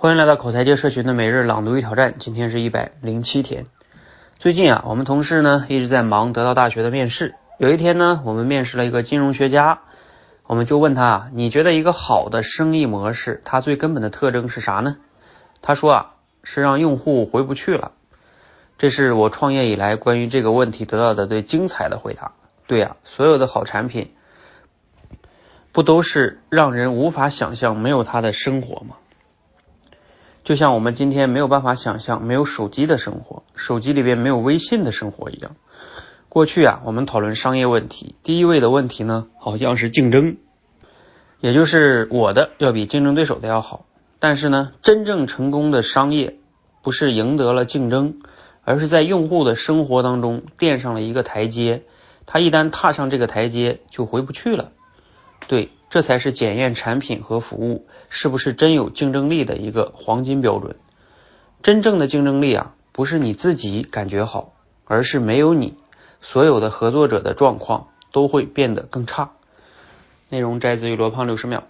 欢迎来到口才界社群的每日朗读与挑战，今天是一百零七天。最近啊，我们同事呢一直在忙得到大学的面试。有一天呢，我们面试了一个金融学家，我们就问他，你觉得一个好的生意模式，它最根本的特征是啥呢？他说啊，是让用户回不去了。这是我创业以来关于这个问题得到的最精彩的回答。对呀，所有的好产品，不都是让人无法想象没有它的生活吗？就像我们今天没有办法想象没有手机的生活，手机里边没有微信的生活一样。过去啊，我们讨论商业问题，第一位的问题呢，好像是竞争，也就是我的要比竞争对手的要好。但是呢，真正成功的商业不是赢得了竞争。而是在用户的生活当中垫上了一个台阶，他一旦踏上这个台阶就回不去了。对，这才是检验产品和服务是不是真有竞争力的一个黄金标准。真正的竞争力啊，不是你自己感觉好，而是没有你，所有的合作者的状况都会变得更差。内容摘自于罗胖六十秒。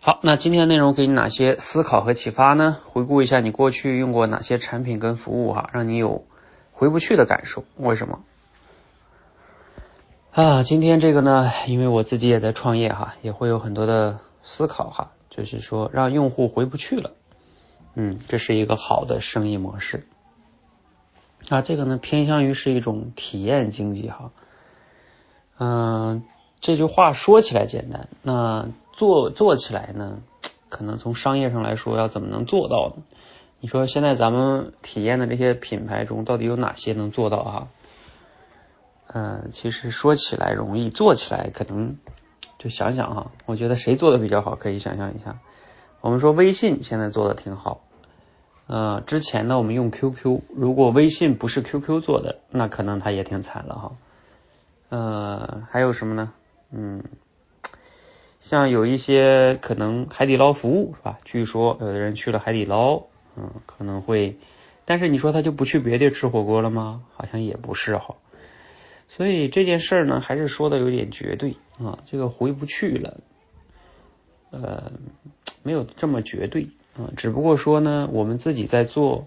好，那今天内容给你哪些思考和启发呢？回顾一下你过去用过哪些产品跟服务哈，让你有回不去的感受？为什么？啊，今天这个呢，因为我自己也在创业哈，也会有很多的思考哈，就是说让用户回不去了，嗯，这是一个好的生意模式。啊，这个呢偏向于是一种体验经济哈，嗯，这句话说起来简单，那。做做起来呢，可能从商业上来说，要怎么能做到呢？你说现在咱们体验的这些品牌中，到底有哪些能做到啊？嗯，其实说起来容易，做起来可能就想想哈。我觉得谁做的比较好，可以想象一下。我们说微信现在做的挺好，呃，之前呢我们用 QQ，如果微信不是 QQ 做的，那可能它也挺惨了哈。呃，还有什么呢？嗯。像有一些可能海底捞服务是吧？据说有的人去了海底捞，嗯，可能会，但是你说他就不去别地吃火锅了吗？好像也不是哈。所以这件事儿呢，还是说的有点绝对啊，这个回不去了，呃，没有这么绝对啊。只不过说呢，我们自己在做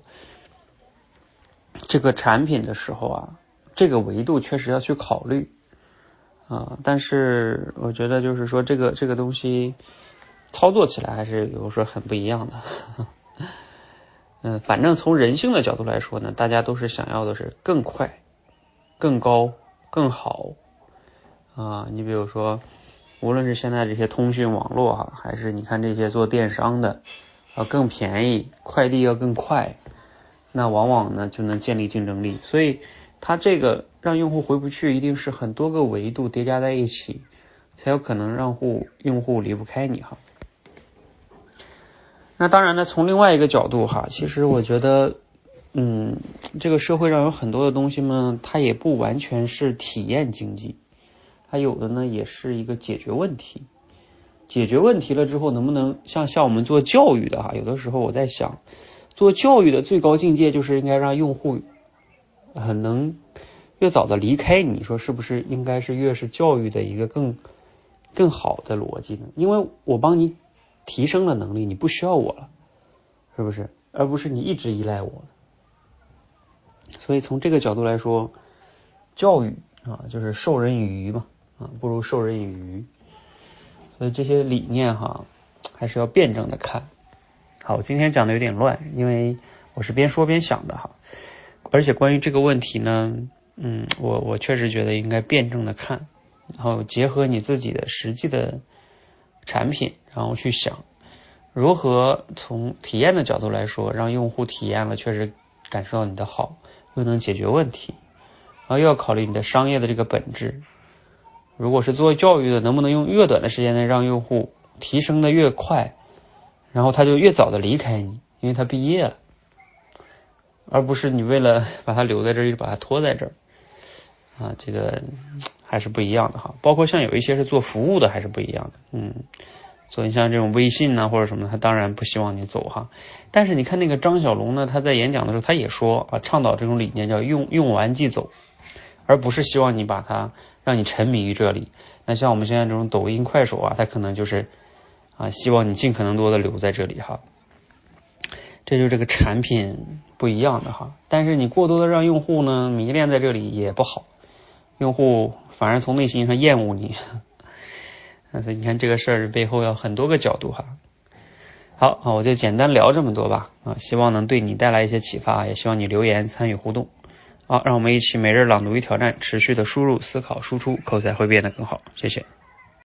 这个产品的时候啊，这个维度确实要去考虑。啊，但是我觉得就是说这个这个东西操作起来还是有时候很不一样的。嗯，反正从人性的角度来说呢，大家都是想要的是更快、更高、更好啊。你比如说，无论是现在这些通讯网络哈，还是你看这些做电商的啊，更便宜，快递要更快，那往往呢就能建立竞争力。所以它这个。让用户回不去，一定是很多个维度叠加在一起，才有可能让户用户离不开你哈。那当然呢，从另外一个角度哈，其实我觉得，嗯，这个社会上有很多的东西嘛，它也不完全是体验经济，它有的呢也是一个解决问题。解决问题了之后，能不能像像我们做教育的哈，有的时候我在想，做教育的最高境界就是应该让用户很能。越早的离开，你说是不是应该是越是教育的一个更更好的逻辑呢？因为我帮你提升了能力，你不需要我了，是不是？而不是你一直依赖我。所以从这个角度来说，教育啊，就是授人以鱼嘛，啊，不如授人以渔。所以这些理念哈，还是要辩证的看。好，今天讲的有点乱，因为我是边说边想的哈，而且关于这个问题呢。嗯，我我确实觉得应该辩证的看，然后结合你自己的实际的产品，然后去想如何从体验的角度来说，让用户体验了确实感受到你的好，又能解决问题，然后又要考虑你的商业的这个本质。如果是做教育的，能不能用越短的时间内让用户提升的越快，然后他就越早的离开你，因为他毕业了，而不是你为了把他留在这儿，就把他拖在这儿。啊，这个还是不一样的哈，包括像有一些是做服务的，还是不一样的。嗯，所以像这种微信呢或者什么，他当然不希望你走哈。但是你看那个张小龙呢，他在演讲的时候他也说啊，倡导这种理念叫用用完即走，而不是希望你把它让你沉迷于这里。那像我们现在这种抖音、快手啊，它可能就是啊，希望你尽可能多的留在这里哈。这就是这个产品不一样的哈，但是你过多的让用户呢迷恋在这里也不好，用户反而从内心上厌恶你。但是你看这个事儿背后要很多个角度哈。好啊，我就简单聊这么多吧啊，希望能对你带来一些启发，也希望你留言参与互动。好，让我们一起每日朗读与挑战，持续的输入、思考、输出，口才会变得更好。谢谢。